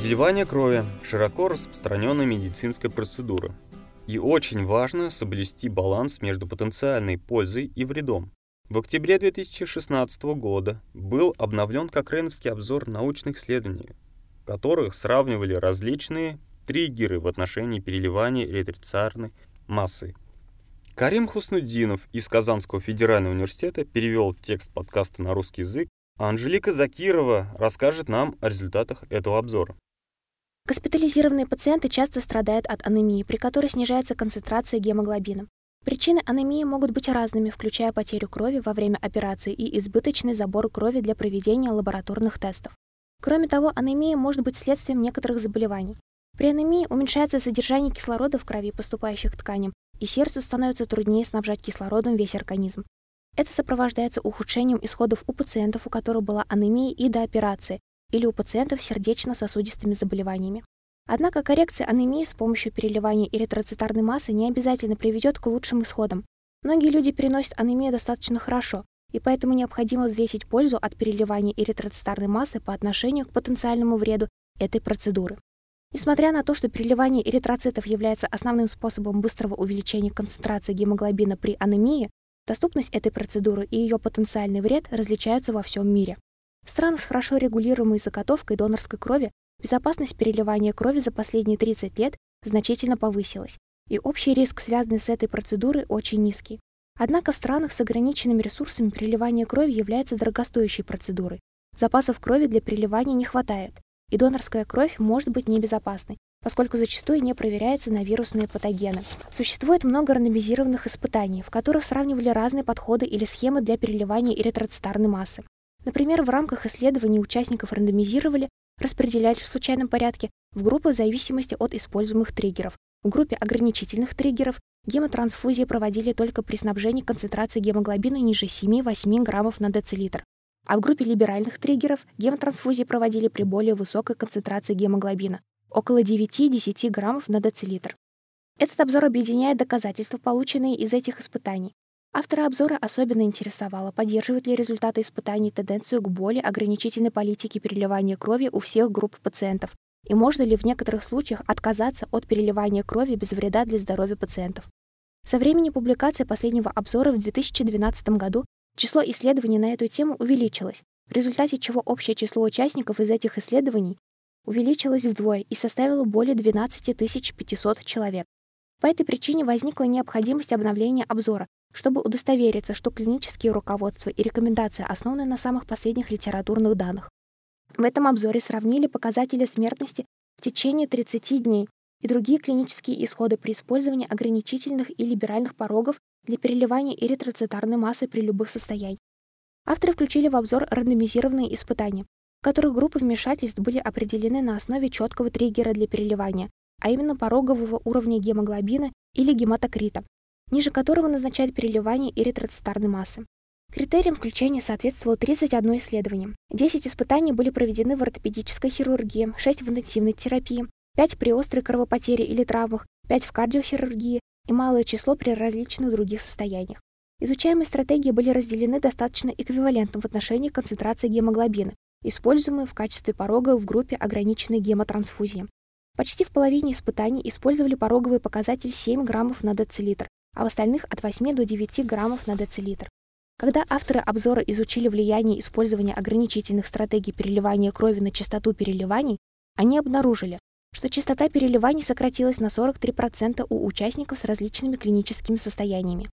Переливание крови – широко распространенная медицинская процедура. И очень важно соблюсти баланс между потенциальной пользой и вредом. В октябре 2016 года был обновлен Кокреновский обзор научных исследований, в которых сравнивали различные триггеры в отношении переливания эритроцитарной массы. Карим Хуснуддинов из Казанского федерального университета перевел текст подкаста на русский язык, а Анжелика Закирова расскажет нам о результатах этого обзора. Госпитализированные пациенты часто страдают от анемии, при которой снижается концентрация гемоглобина. Причины анемии могут быть разными, включая потерю крови во время операции и избыточный забор крови для проведения лабораторных тестов. Кроме того, анемия может быть следствием некоторых заболеваний. При анемии уменьшается содержание кислорода в крови, поступающих к тканям, и сердцу становится труднее снабжать кислородом весь организм. Это сопровождается ухудшением исходов у пациентов, у которых была анемия и до операции, или у пациентов с сердечно-сосудистыми заболеваниями. Однако коррекция анемии с помощью переливания эритроцитарной массы не обязательно приведет к лучшим исходам. Многие люди переносят анемию достаточно хорошо, и поэтому необходимо взвесить пользу от переливания эритроцитарной массы по отношению к потенциальному вреду этой процедуры. Несмотря на то, что переливание эритроцитов является основным способом быстрого увеличения концентрации гемоглобина при анемии, доступность этой процедуры и ее потенциальный вред различаются во всем мире. В странах с хорошо регулируемой заготовкой донорской крови безопасность переливания крови за последние 30 лет значительно повысилась, и общий риск, связанный с этой процедурой, очень низкий. Однако в странах с ограниченными ресурсами переливание крови является дорогостоящей процедурой. Запасов крови для переливания не хватает, и донорская кровь может быть небезопасной, поскольку зачастую не проверяется на вирусные патогены. Существует много рандомизированных испытаний, в которых сравнивали разные подходы или схемы для переливания эритроцитарной массы. Например, в рамках исследований участников рандомизировали распределять в случайном порядке в группы в зависимости от используемых триггеров. В группе ограничительных триггеров гемотрансфузии проводили только при снабжении концентрации гемоглобина ниже 7-8 граммов на децилитр. А в группе либеральных триггеров гемотрансфузии проводили при более высокой концентрации гемоглобина – около 9-10 граммов на децилитр. Этот обзор объединяет доказательства, полученные из этих испытаний, Автора обзора особенно интересовало, поддерживают ли результаты испытаний тенденцию к более ограничительной политике переливания крови у всех групп пациентов, и можно ли в некоторых случаях отказаться от переливания крови без вреда для здоровья пациентов. Со времени публикации последнего обзора в 2012 году число исследований на эту тему увеличилось, в результате чего общее число участников из этих исследований увеличилось вдвое и составило более 12 500 человек. По этой причине возникла необходимость обновления обзора, чтобы удостовериться, что клинические руководства и рекомендации основаны на самых последних литературных данных. В этом обзоре сравнили показатели смертности в течение 30 дней и другие клинические исходы при использовании ограничительных и либеральных порогов для переливания эритроцитарной массы при любых состояниях. Авторы включили в обзор рандомизированные испытания, в которых группы вмешательств были определены на основе четкого триггера для переливания, а именно порогового уровня гемоглобина или гематокрита, ниже которого назначают переливание эритроцитарной массы. Критериям включения соответствовало 31 исследование. 10 испытаний были проведены в ортопедической хирургии, 6 в интенсивной терапии, 5 при острой кровопотере или травмах, 5 в кардиохирургии и малое число при различных других состояниях. Изучаемые стратегии были разделены достаточно эквивалентно в отношении концентрации гемоглобина, используемой в качестве порога в группе ограниченной гемотрансфузии. Почти в половине испытаний использовали пороговый показатель 7 граммов на децилитр, а в остальных от 8 до 9 граммов на децилитр. Когда авторы обзора изучили влияние использования ограничительных стратегий переливания крови на частоту переливаний, они обнаружили, что частота переливаний сократилась на 43% у участников с различными клиническими состояниями.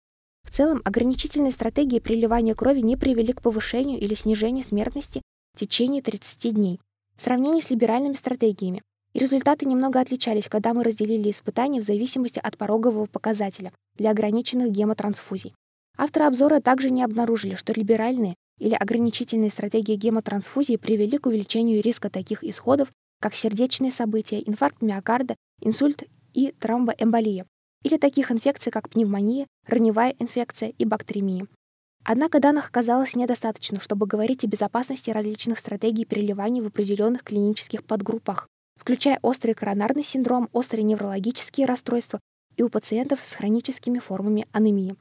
В целом, ограничительные стратегии переливания крови не привели к повышению или снижению смертности в течение 30 дней в сравнении с либеральными стратегиями, и результаты немного отличались, когда мы разделили испытания в зависимости от порогового показателя для ограниченных гемотрансфузий. Авторы обзора также не обнаружили, что либеральные или ограничительные стратегии гемотрансфузии привели к увеличению риска таких исходов, как сердечные события, инфаркт миокарда, инсульт и тромбоэмболия, или таких инфекций, как пневмония, раневая инфекция и бактеремия. Однако данных оказалось недостаточно, чтобы говорить о безопасности различных стратегий переливания в определенных клинических подгруппах включая острый коронарный синдром, острые неврологические расстройства и у пациентов с хроническими формами анемии.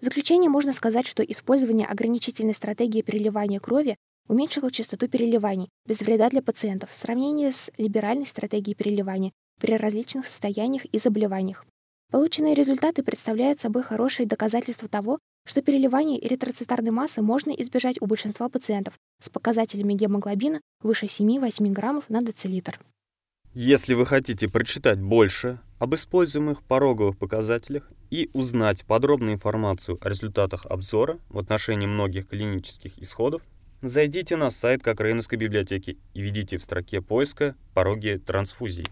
В заключение можно сказать, что использование ограничительной стратегии переливания крови уменьшила частоту переливаний без вреда для пациентов в сравнении с либеральной стратегией переливания при различных состояниях и заболеваниях. Полученные результаты представляют собой хорошее доказательство того, что переливание эритроцитарной массы можно избежать у большинства пациентов с показателями гемоглобина выше 7-8 граммов на децилитр. Если вы хотите прочитать больше об используемых пороговых показателях и узнать подробную информацию о результатах обзора в отношении многих клинических исходов, зайдите на сайт Кокрейновской библиотеки и введите в строке поиска «Пороги трансфузий».